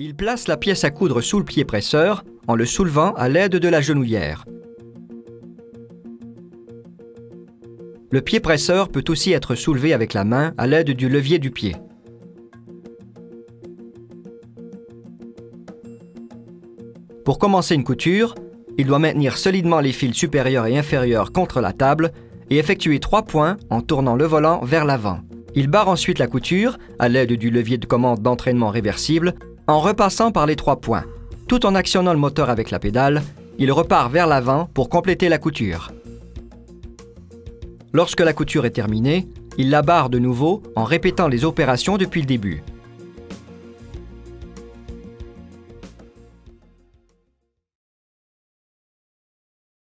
Il place la pièce à coudre sous le pied presseur en le soulevant à l'aide de la genouillère. Le pied presseur peut aussi être soulevé avec la main à l'aide du levier du pied. Pour commencer une couture, il doit maintenir solidement les fils supérieurs et inférieurs contre la table et effectuer trois points en tournant le volant vers l'avant. Il barre ensuite la couture à l'aide du levier de commande d'entraînement réversible en repassant par les trois points. Tout en actionnant le moteur avec la pédale, il repart vers l'avant pour compléter la couture. Lorsque la couture est terminée, il la barre de nouveau en répétant les opérations depuis le début.